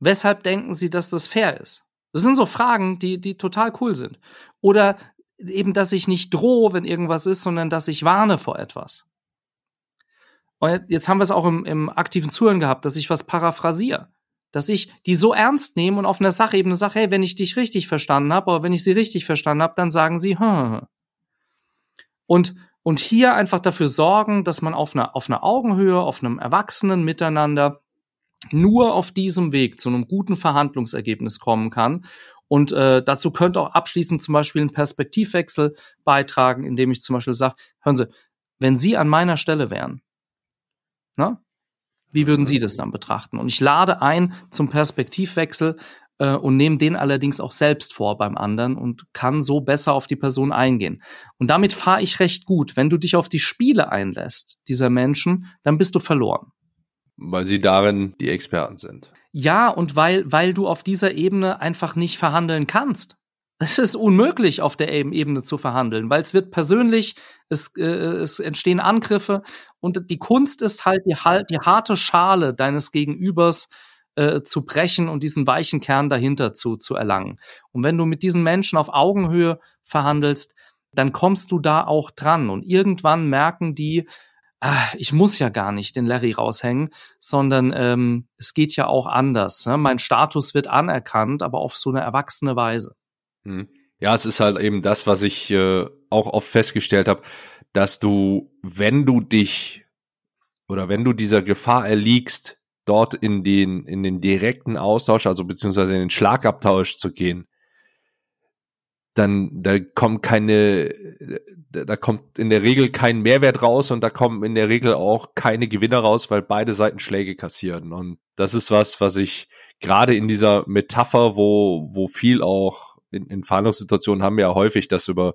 weshalb denken Sie, dass das fair ist? Das sind so Fragen, die, die total cool sind. Oder eben, dass ich nicht drohe, wenn irgendwas ist, sondern dass ich warne vor etwas. Und jetzt haben wir es auch im, im aktiven Zuhören gehabt, dass ich was paraphrasiere. Dass ich die so ernst nehme und auf einer Sachebene sage, hey, wenn ich dich richtig verstanden habe, aber wenn ich sie richtig verstanden habe, dann sagen sie, hm. Und und hier einfach dafür sorgen, dass man auf einer, auf einer Augenhöhe, auf einem Erwachsenen miteinander nur auf diesem Weg zu einem guten Verhandlungsergebnis kommen kann. Und äh, dazu könnte auch abschließend zum Beispiel ein Perspektivwechsel beitragen, indem ich zum Beispiel sage, hören Sie, wenn Sie an meiner Stelle wären, na, wie würden Sie das dann betrachten? Und ich lade ein zum Perspektivwechsel, äh, und nehme den allerdings auch selbst vor beim anderen und kann so besser auf die Person eingehen. Und damit fahre ich recht gut. Wenn du dich auf die Spiele einlässt, dieser Menschen, dann bist du verloren. Weil sie darin die Experten sind. Ja, und weil, weil du auf dieser Ebene einfach nicht verhandeln kannst. Es ist unmöglich, auf der Ebene zu verhandeln, weil es wird persönlich, es, äh, es entstehen Angriffe und die Kunst ist halt die, die harte Schale deines Gegenübers äh, zu brechen und diesen weichen Kern dahinter zu, zu erlangen. Und wenn du mit diesen Menschen auf Augenhöhe verhandelst, dann kommst du da auch dran. Und irgendwann merken die, ah, ich muss ja gar nicht den Larry raushängen, sondern ähm, es geht ja auch anders. Ne? Mein Status wird anerkannt, aber auf so eine erwachsene Weise. Hm. Ja, es ist halt eben das, was ich äh, auch oft festgestellt habe, dass du, wenn du dich oder wenn du dieser Gefahr erliegst, dort in den, in den direkten Austausch, also beziehungsweise in den Schlagabtausch zu gehen, dann da kommt keine, da kommt in der Regel kein Mehrwert raus und da kommen in der Regel auch keine Gewinner raus, weil beide Seiten Schläge kassieren. Und das ist was, was ich gerade in dieser Metapher, wo, wo viel auch in, in Verhandlungssituationen haben wir ja häufig das über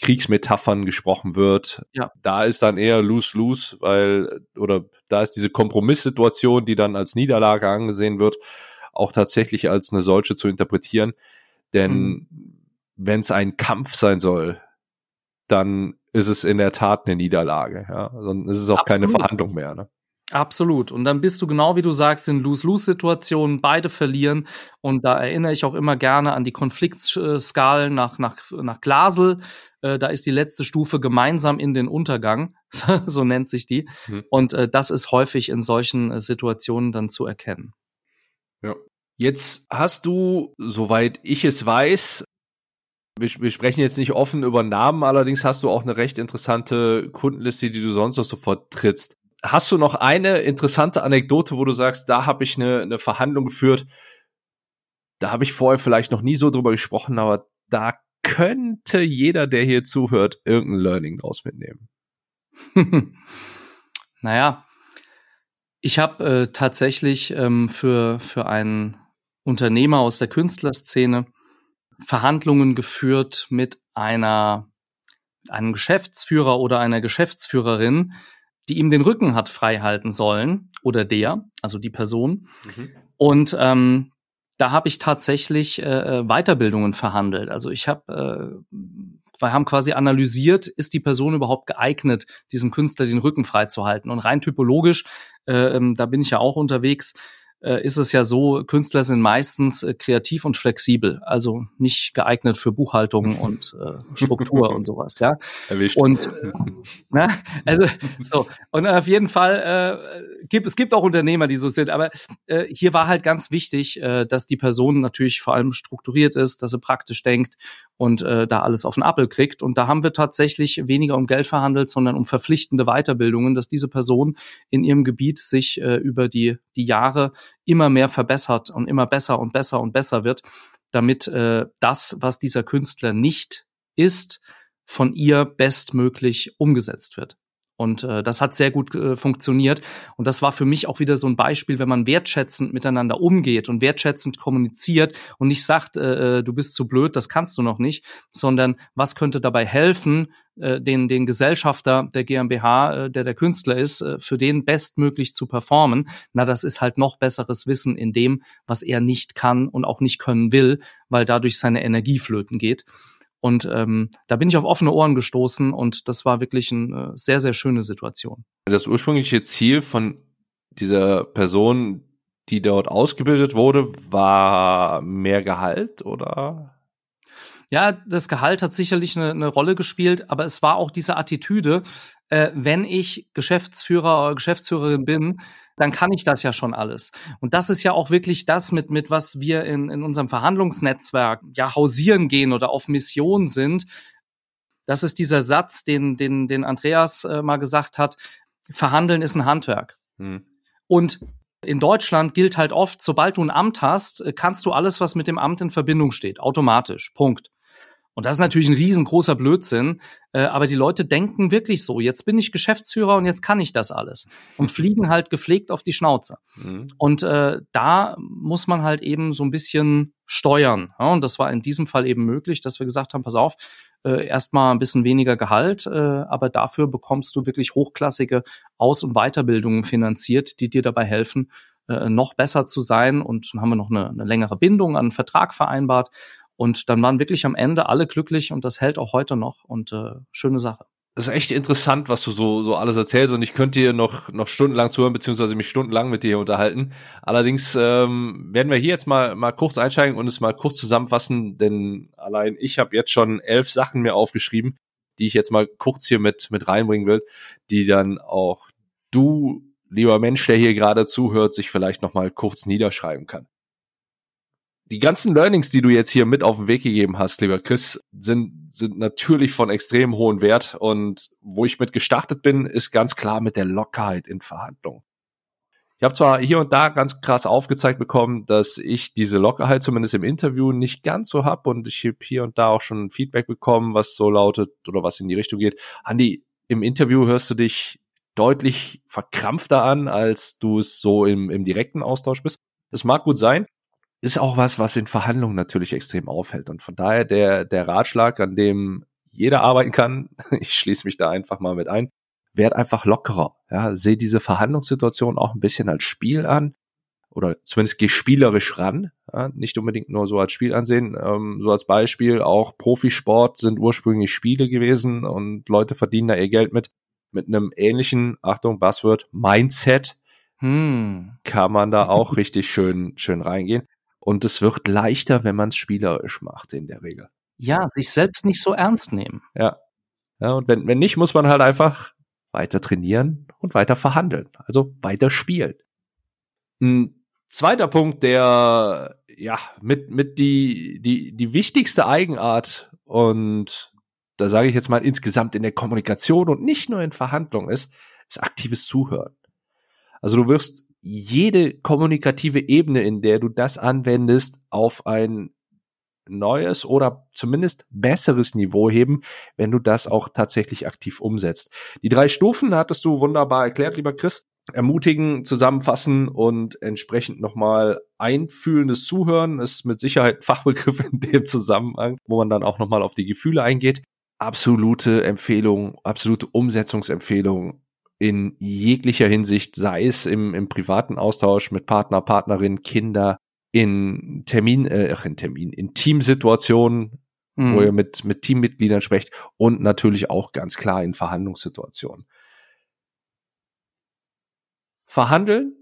Kriegsmetaphern gesprochen wird. Ja. Da ist dann eher lose-lose, weil, oder da ist diese Kompromisssituation, die dann als Niederlage angesehen wird, auch tatsächlich als eine solche zu interpretieren. Denn mhm. wenn es ein Kampf sein soll, dann ist es in der Tat eine Niederlage. Ja? Dann ist es auch Absolut. keine Verhandlung mehr. Ne? Absolut. Und dann bist du genau wie du sagst in Lose-Lose-Situationen, beide verlieren. Und da erinnere ich auch immer gerne an die Konfliktskalen nach, nach, nach Glasel. Äh, da ist die letzte Stufe gemeinsam in den Untergang, so nennt sich die. Mhm. Und äh, das ist häufig in solchen äh, Situationen dann zu erkennen. Ja. Jetzt hast du, soweit ich es weiß, wir, wir, sprechen jetzt nicht offen über Namen, allerdings hast du auch eine recht interessante Kundenliste, die du sonst noch so vertrittst. Hast du noch eine interessante Anekdote, wo du sagst, da habe ich eine, eine Verhandlung geführt, da habe ich vorher vielleicht noch nie so drüber gesprochen, aber da könnte jeder, der hier zuhört, irgendein Learning draus mitnehmen. naja, ich habe äh, tatsächlich ähm, für, für einen Unternehmer aus der Künstlerszene Verhandlungen geführt mit einer einem Geschäftsführer oder einer Geschäftsführerin, die ihm den Rücken hat frei halten sollen oder der, also die Person. Mhm. Und ähm, da habe ich tatsächlich äh, äh, Weiterbildungen verhandelt. Also ich habe äh, wir haben quasi analysiert, ist die Person überhaupt geeignet, diesem Künstler den Rücken freizuhalten. Und rein typologisch, äh, ähm, da bin ich ja auch unterwegs, ist es ja so, Künstler sind meistens äh, kreativ und flexibel, also nicht geeignet für Buchhaltung und äh, Struktur und sowas, ja. Erwischt. Und äh, na, also so und auf jeden Fall äh, gibt es gibt auch Unternehmer, die so sind, aber äh, hier war halt ganz wichtig, äh, dass die Person natürlich vor allem strukturiert ist, dass sie praktisch denkt und äh, da alles auf den Appel kriegt. Und da haben wir tatsächlich weniger um Geld verhandelt, sondern um verpflichtende Weiterbildungen, dass diese Person in ihrem Gebiet sich äh, über die, die Jahre immer mehr verbessert und immer besser und besser und besser wird, damit äh, das, was dieser Künstler nicht ist, von ihr bestmöglich umgesetzt wird. Und äh, das hat sehr gut äh, funktioniert. Und das war für mich auch wieder so ein Beispiel, wenn man wertschätzend miteinander umgeht und wertschätzend kommuniziert und nicht sagt, äh, äh du bist zu blöd, das kannst du noch nicht, sondern was könnte dabei helfen, äh, den, den Gesellschafter der GmbH, äh, der der Künstler ist, äh, für den bestmöglich zu performen. Na, das ist halt noch besseres Wissen in dem, was er nicht kann und auch nicht können will, weil dadurch seine Energie flöten geht. Und ähm, da bin ich auf offene Ohren gestoßen und das war wirklich eine sehr, sehr schöne Situation. Das ursprüngliche Ziel von dieser Person, die dort ausgebildet wurde, war mehr Gehalt oder? Ja, das Gehalt hat sicherlich eine, eine Rolle gespielt, aber es war auch diese Attitüde, äh, wenn ich Geschäftsführer oder Geschäftsführerin bin, dann kann ich das ja schon alles. Und das ist ja auch wirklich das, mit, mit was wir in, in unserem Verhandlungsnetzwerk ja hausieren gehen oder auf Mission sind. Das ist dieser Satz, den, den, den Andreas äh, mal gesagt hat, Verhandeln ist ein Handwerk. Hm. Und in Deutschland gilt halt oft, sobald du ein Amt hast, äh, kannst du alles, was mit dem Amt in Verbindung steht, automatisch. Punkt. Und das ist natürlich ein riesengroßer Blödsinn. Äh, aber die Leute denken wirklich so, jetzt bin ich Geschäftsführer und jetzt kann ich das alles. Und fliegen halt gepflegt auf die Schnauze. Mhm. Und äh, da muss man halt eben so ein bisschen steuern. Ja, und das war in diesem Fall eben möglich, dass wir gesagt haben, pass auf, äh, erstmal ein bisschen weniger Gehalt, äh, aber dafür bekommst du wirklich hochklassige Aus- und Weiterbildungen finanziert, die dir dabei helfen, äh, noch besser zu sein. Und dann haben wir noch eine, eine längere Bindung an einen Vertrag vereinbart. Und dann waren wirklich am Ende alle glücklich und das hält auch heute noch und äh, schöne Sache. Das ist echt interessant, was du so, so alles erzählst und ich könnte dir noch, noch stundenlang zuhören, beziehungsweise mich stundenlang mit dir unterhalten. Allerdings ähm, werden wir hier jetzt mal, mal kurz einsteigen und es mal kurz zusammenfassen, denn allein ich habe jetzt schon elf Sachen mir aufgeschrieben, die ich jetzt mal kurz hier mit, mit reinbringen will, die dann auch du, lieber Mensch, der hier gerade zuhört, sich vielleicht noch mal kurz niederschreiben kann die ganzen Learnings, die du jetzt hier mit auf den Weg gegeben hast, lieber Chris, sind, sind natürlich von extrem hohem Wert. Und wo ich mit gestartet bin, ist ganz klar mit der Lockerheit in Verhandlungen. Ich habe zwar hier und da ganz krass aufgezeigt bekommen, dass ich diese Lockerheit zumindest im Interview nicht ganz so hab und ich habe hier und da auch schon Feedback bekommen, was so lautet oder was in die Richtung geht. Andi, im Interview hörst du dich deutlich verkrampfter an, als du es so im, im direkten Austausch bist. Das mag gut sein, ist auch was, was in Verhandlungen natürlich extrem aufhält. Und von daher der, der Ratschlag, an dem jeder arbeiten kann, ich schließe mich da einfach mal mit ein, werd einfach lockerer. Ja, seh diese Verhandlungssituation auch ein bisschen als Spiel an oder zumindest geh spielerisch ran, ja, nicht unbedingt nur so als Spiel ansehen. Ähm, so als Beispiel auch Profisport sind ursprünglich Spiele gewesen und Leute verdienen da ihr Geld mit mit einem ähnlichen, Achtung, Buzzword, Mindset. Hm. Kann man da auch richtig schön, schön reingehen. Und es wird leichter, wenn man es spielerisch macht, in der Regel. Ja, sich selbst nicht so ernst nehmen. Ja. Ja, und wenn, wenn nicht, muss man halt einfach weiter trainieren und weiter verhandeln. Also weiter spielen. Ein zweiter Punkt, der ja mit, mit die, die, die wichtigste Eigenart und da sage ich jetzt mal insgesamt in der Kommunikation und nicht nur in Verhandlungen ist, ist aktives Zuhören. Also du wirst jede kommunikative Ebene, in der du das anwendest, auf ein neues oder zumindest besseres Niveau heben, wenn du das auch tatsächlich aktiv umsetzt. Die drei Stufen hattest du wunderbar erklärt, lieber Chris. Ermutigen, zusammenfassen und entsprechend nochmal einfühlendes Zuhören ist mit Sicherheit ein Fachbegriff in dem Zusammenhang, wo man dann auch nochmal auf die Gefühle eingeht. Absolute Empfehlung, absolute Umsetzungsempfehlung in jeglicher Hinsicht, sei es im, im privaten Austausch mit Partner, Partnerin, Kinder, in Termin, äh, in Termin, in Teamsituationen, mhm. wo ihr mit, mit Teammitgliedern sprecht und natürlich auch ganz klar in Verhandlungssituationen. Verhandeln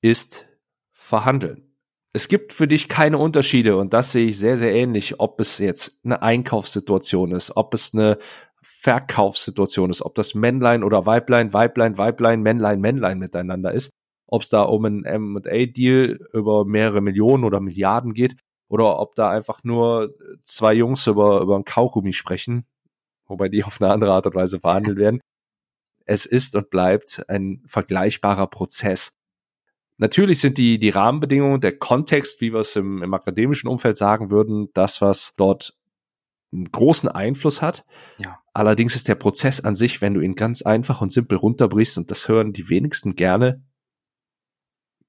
ist Verhandeln. Es gibt für dich keine Unterschiede und das sehe ich sehr, sehr ähnlich, ob es jetzt eine Einkaufssituation ist, ob es eine Verkaufssituation ist, ob das Männlein oder Weiblein, Weiblein, Weiblein, Männlein, Männlein miteinander ist, ob es da um einen M&A-Deal über mehrere Millionen oder Milliarden geht oder ob da einfach nur zwei Jungs über, über ein Kaugummi sprechen, wobei die auf eine andere Art und Weise verhandelt werden. Es ist und bleibt ein vergleichbarer Prozess. Natürlich sind die, die Rahmenbedingungen, der Kontext, wie wir es im, im akademischen Umfeld sagen würden, das, was dort einen großen Einfluss hat. Ja. Allerdings ist der Prozess an sich, wenn du ihn ganz einfach und simpel runterbrichst, und das hören die wenigsten gerne,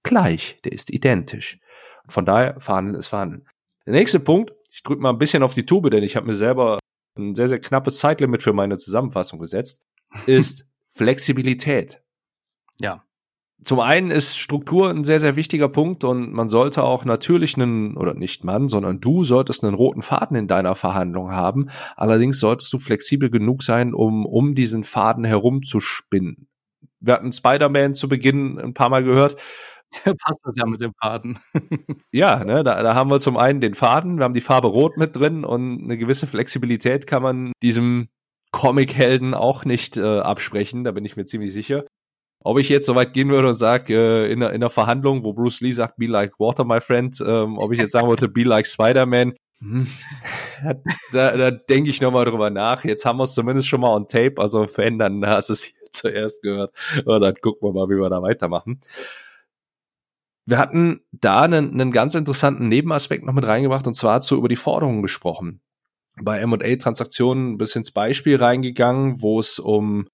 gleich. Der ist identisch. Von daher verhandeln ist verhandeln. Der nächste Punkt, ich drücke mal ein bisschen auf die Tube, denn ich habe mir selber ein sehr, sehr knappes Zeitlimit für meine Zusammenfassung gesetzt, ist Flexibilität. Ja. Zum einen ist Struktur ein sehr, sehr wichtiger Punkt und man sollte auch natürlich einen, oder nicht man, sondern du solltest einen roten Faden in deiner Verhandlung haben. Allerdings solltest du flexibel genug sein, um um diesen Faden herumzuspinnen. Wir hatten Spider-Man zu Beginn ein paar Mal gehört. Passt das ja mit dem Faden. ja, ne, da, da haben wir zum einen den Faden, wir haben die Farbe Rot mit drin und eine gewisse Flexibilität kann man diesem Comic-Helden auch nicht äh, absprechen, da bin ich mir ziemlich sicher. Ob ich jetzt so weit gehen würde und sage, äh, in, in einer Verhandlung, wo Bruce Lee sagt, be like water, my friend, ähm, ob ich jetzt sagen wollte, be like Spider-Man, hm, da, da denke ich nochmal drüber nach. Jetzt haben wir es zumindest schon mal on tape, also verändern, hast es hier zuerst gehört. Und dann gucken wir mal, wie wir da weitermachen. Wir hatten da einen, einen ganz interessanten Nebenaspekt noch mit reingebracht und zwar zu über die Forderungen gesprochen. Bei M&A-Transaktionen bis ins Beispiel reingegangen, wo es um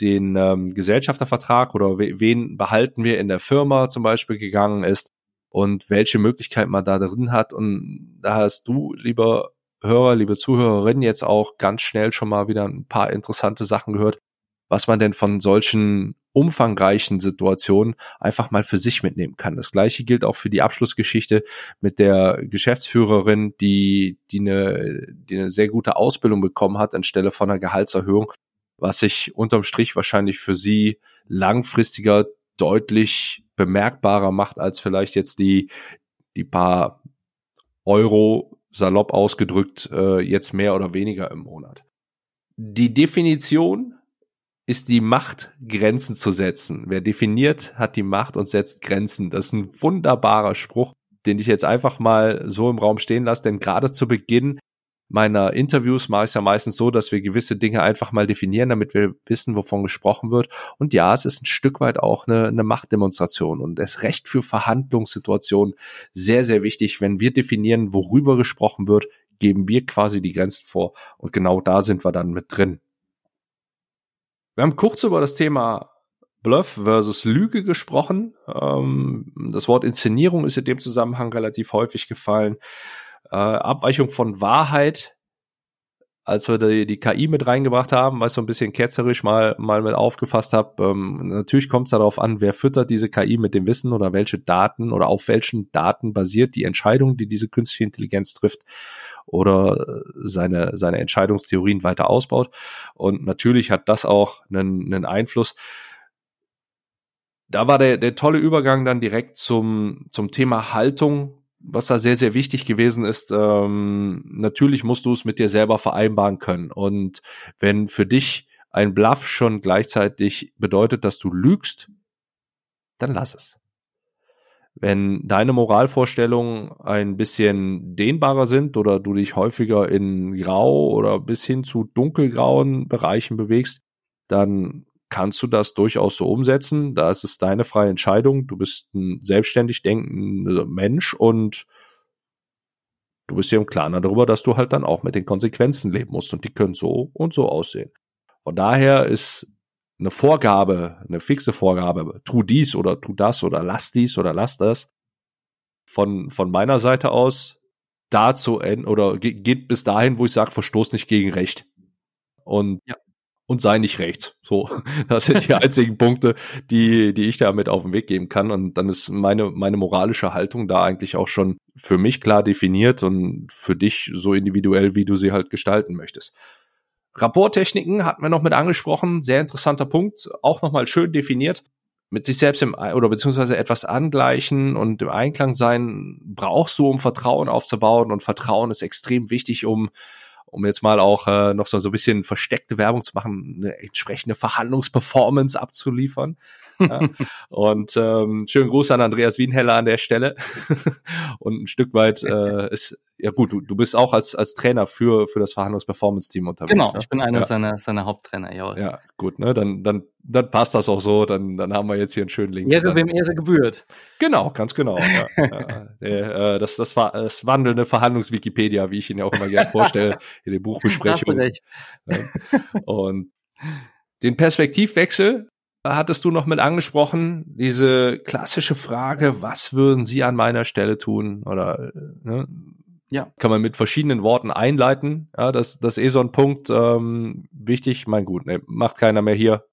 den ähm, Gesellschaftervertrag oder wen behalten wir in der Firma zum Beispiel gegangen ist und welche Möglichkeit man da drin hat. Und da hast du, lieber Hörer, liebe Zuhörerin, jetzt auch ganz schnell schon mal wieder ein paar interessante Sachen gehört, was man denn von solchen umfangreichen Situationen einfach mal für sich mitnehmen kann. Das gleiche gilt auch für die Abschlussgeschichte mit der Geschäftsführerin, die, die eine, die eine sehr gute Ausbildung bekommen hat anstelle von einer Gehaltserhöhung, was sich unterm Strich wahrscheinlich für sie langfristiger deutlich bemerkbarer macht als vielleicht jetzt die, die paar Euro salopp ausgedrückt äh, jetzt mehr oder weniger im Monat. Die Definition ist die Macht, Grenzen zu setzen. Wer definiert, hat die Macht und setzt Grenzen. Das ist ein wunderbarer Spruch, den ich jetzt einfach mal so im Raum stehen lasse, denn gerade zu Beginn meiner Interviews mache ich es ja meistens so, dass wir gewisse Dinge einfach mal definieren, damit wir wissen, wovon gesprochen wird. Und ja, es ist ein Stück weit auch eine, eine Machtdemonstration und es Recht für Verhandlungssituationen sehr, sehr wichtig. Wenn wir definieren, worüber gesprochen wird, geben wir quasi die Grenzen vor und genau da sind wir dann mit drin. Wir haben kurz über das Thema Bluff versus Lüge gesprochen. Ähm, das Wort Inszenierung ist in dem Zusammenhang relativ häufig gefallen. Äh, Abweichung von Wahrheit, als wir die, die KI mit reingebracht haben, was ich so ein bisschen ketzerisch mal, mal mit aufgefasst habe. Ähm, natürlich kommt es darauf an, wer füttert diese KI mit dem Wissen oder welche Daten oder auf welchen Daten basiert die Entscheidung, die diese künstliche Intelligenz trifft oder äh, seine, seine Entscheidungstheorien weiter ausbaut. Und natürlich hat das auch einen, einen Einfluss. Da war der, der tolle Übergang dann direkt zum, zum Thema Haltung, was da sehr, sehr wichtig gewesen ist. Ähm, natürlich musst du es mit dir selber vereinbaren können. Und wenn für dich ein Bluff schon gleichzeitig bedeutet, dass du lügst, dann lass es. Wenn deine Moralvorstellungen ein bisschen dehnbarer sind oder du dich häufiger in grau oder bis hin zu dunkelgrauen Bereichen bewegst, dann kannst du das durchaus so umsetzen. Da ist es deine freie Entscheidung. Du bist ein selbstständig denkender Mensch und du bist dir im Klaren darüber, dass du halt dann auch mit den Konsequenzen leben musst und die können so und so aussehen. Von daher ist eine Vorgabe, eine fixe Vorgabe, tu dies oder tu das oder lass dies oder lass das, von, von meiner Seite aus dazu oder geht bis dahin, wo ich sage, verstoß nicht gegen Recht. Und, ja. Und sei nicht rechts. So, das sind die einzigen Punkte, die, die ich damit auf den Weg geben kann. Und dann ist meine, meine moralische Haltung da eigentlich auch schon für mich klar definiert und für dich so individuell, wie du sie halt gestalten möchtest. Rapporttechniken hatten wir noch mit angesprochen, sehr interessanter Punkt, auch nochmal schön definiert. Mit sich selbst im oder beziehungsweise etwas angleichen und im Einklang sein brauchst du, um Vertrauen aufzubauen und Vertrauen ist extrem wichtig, um um jetzt mal auch äh, noch so, so ein bisschen versteckte Werbung zu machen, eine entsprechende Verhandlungsperformance abzuliefern. ja. Und ähm, schönen Gruß an Andreas Wienheller an der Stelle. und ein Stück weit äh, ist, ja gut, du, du bist auch als, als Trainer für, für das Verhandlungs-Performance-Team unterwegs. Genau, ne? ich bin einer ja. seiner, seiner Haupttrainer, ja. Ja, gut, ne? Dann, dann, dann passt das auch so, dann, dann haben wir jetzt hier einen schönen Link. Ehre, wem Ehre gebührt. Genau, ganz genau. Ja. ja, äh, das, das war das wandelnde Verhandlungs-Wikipedia, wie ich ihn ja auch immer gerne vorstelle, in den Buchbesprechungen. Recht. Und den Perspektivwechsel hattest du noch mit angesprochen, diese klassische Frage, was würden Sie an meiner Stelle tun? Oder ne, ja. kann man mit verschiedenen Worten einleiten. Ja, das, das ist eh so ein Punkt ähm, wichtig. Mein gut, ne, macht keiner mehr hier.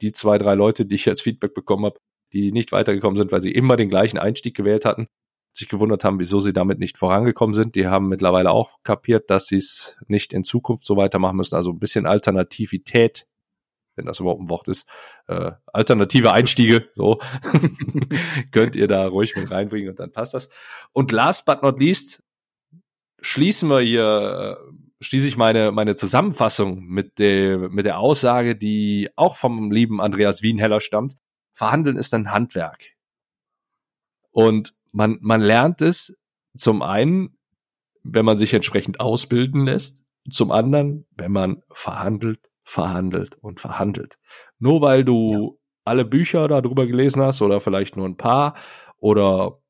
Die zwei, drei Leute, die ich als Feedback bekommen habe, die nicht weitergekommen sind, weil sie immer den gleichen Einstieg gewählt hatten, sich gewundert haben, wieso sie damit nicht vorangekommen sind. Die haben mittlerweile auch kapiert, dass sie es nicht in Zukunft so weitermachen müssen. Also ein bisschen Alternativität wenn das überhaupt ein Wort ist, äh, alternative Einstiege, so könnt ihr da ruhig mit reinbringen und dann passt das. Und last but not least schließen wir hier, äh, schließe ich meine, meine Zusammenfassung mit der, mit der Aussage, die auch vom lieben Andreas Wienheller stammt. Verhandeln ist ein Handwerk. Und man, man lernt es zum einen, wenn man sich entsprechend ausbilden lässt, zum anderen, wenn man verhandelt verhandelt und verhandelt. Nur weil du ja. alle Bücher darüber gelesen hast oder vielleicht nur ein paar oder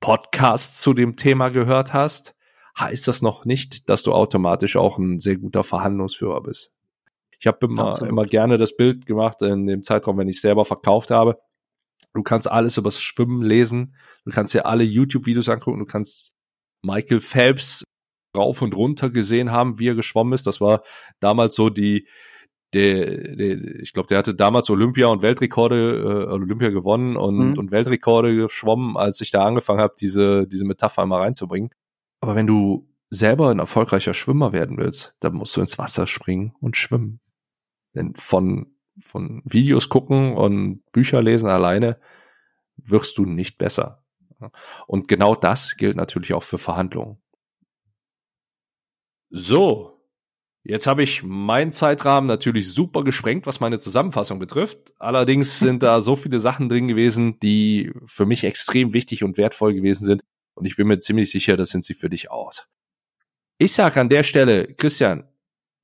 Podcasts zu dem Thema gehört hast, heißt das noch nicht, dass du automatisch auch ein sehr guter Verhandlungsführer bist. Ich habe immer, immer gerne das Bild gemacht in dem Zeitraum, wenn ich selber verkauft habe. Du kannst alles übers Schwimmen lesen. Du kannst dir alle YouTube-Videos angucken. Du kannst Michael Phelps rauf und runter gesehen haben, wie er geschwommen ist. Das war damals so die, der, der ich glaube, der hatte damals Olympia und Weltrekorde, äh, Olympia gewonnen und, mhm. und Weltrekorde geschwommen, als ich da angefangen habe, diese, diese Metapher mal reinzubringen. Aber wenn du selber ein erfolgreicher Schwimmer werden willst, dann musst du ins Wasser springen und schwimmen. Denn von, von Videos gucken und Bücher lesen alleine wirst du nicht besser. Und genau das gilt natürlich auch für Verhandlungen. So, jetzt habe ich meinen Zeitrahmen natürlich super gesprengt, was meine Zusammenfassung betrifft. Allerdings sind da so viele Sachen drin gewesen, die für mich extrem wichtig und wertvoll gewesen sind. Und ich bin mir ziemlich sicher, das sind sie für dich aus. Ich sage an der Stelle, Christian,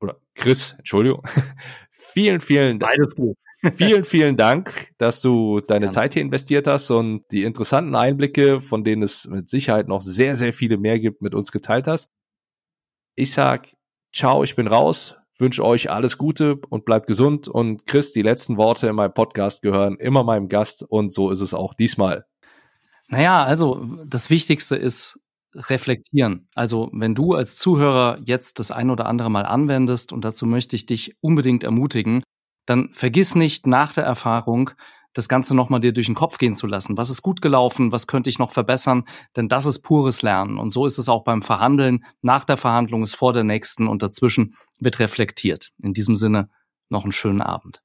oder Chris, Entschuldigung, vielen, vielen Dank. Beides gut. vielen, vielen Dank, dass du deine ja. Zeit hier investiert hast und die interessanten Einblicke, von denen es mit Sicherheit noch sehr, sehr viele mehr gibt, mit uns geteilt hast. Ich sag, ciao, ich bin raus, wünsche euch alles Gute und bleibt gesund. Und Chris, die letzten Worte in meinem Podcast gehören immer meinem Gast und so ist es auch diesmal. Naja, also das Wichtigste ist reflektieren. Also wenn du als Zuhörer jetzt das ein oder andere mal anwendest, und dazu möchte ich dich unbedingt ermutigen, dann vergiss nicht nach der Erfahrung, das Ganze nochmal dir durch den Kopf gehen zu lassen. Was ist gut gelaufen? Was könnte ich noch verbessern? Denn das ist pures Lernen. Und so ist es auch beim Verhandeln. Nach der Verhandlung ist vor der nächsten und dazwischen wird reflektiert. In diesem Sinne noch einen schönen Abend.